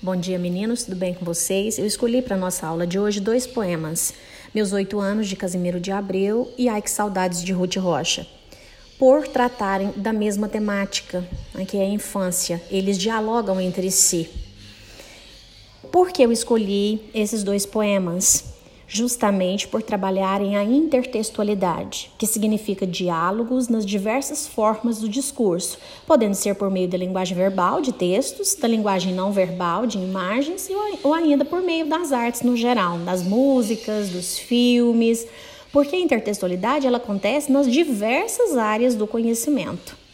Bom dia, meninos, tudo bem com vocês? Eu escolhi para nossa aula de hoje dois poemas: Meus Oito Anos de Casimiro de Abreu e Ai Que Saudades de Ruth Rocha. Por tratarem da mesma temática, né, que é a infância, eles dialogam entre si. Por que eu escolhi esses dois poemas? Justamente por trabalharem a intertextualidade, que significa diálogos nas diversas formas do discurso, podendo ser por meio da linguagem verbal, de textos, da linguagem não verbal, de imagens, ou ainda por meio das artes no geral, das músicas, dos filmes, porque a intertextualidade ela acontece nas diversas áreas do conhecimento.